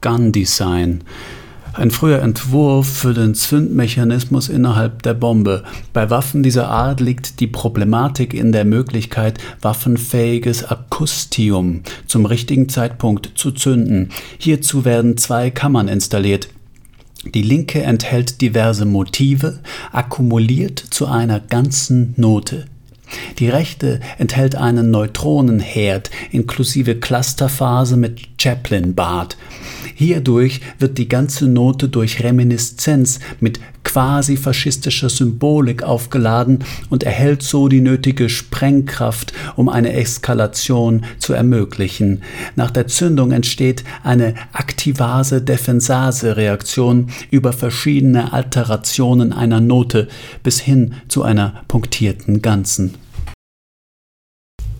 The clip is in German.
Gun Design. Ein früher Entwurf für den Zündmechanismus innerhalb der Bombe. Bei Waffen dieser Art liegt die Problematik in der Möglichkeit, waffenfähiges Akustium zum richtigen Zeitpunkt zu zünden. Hierzu werden zwei Kammern installiert. Die linke enthält diverse Motive, akkumuliert zu einer ganzen Note. Die rechte enthält einen Neutronenherd inklusive Clusterphase mit Chaplin-Bart. Hierdurch wird die ganze Note durch Reminiszenz mit quasi faschistischer Symbolik aufgeladen und erhält so die nötige Sprengkraft, um eine Eskalation zu ermöglichen. Nach der Zündung entsteht eine Aktivase-Defensase-Reaktion über verschiedene Alterationen einer Note bis hin zu einer punktierten Ganzen.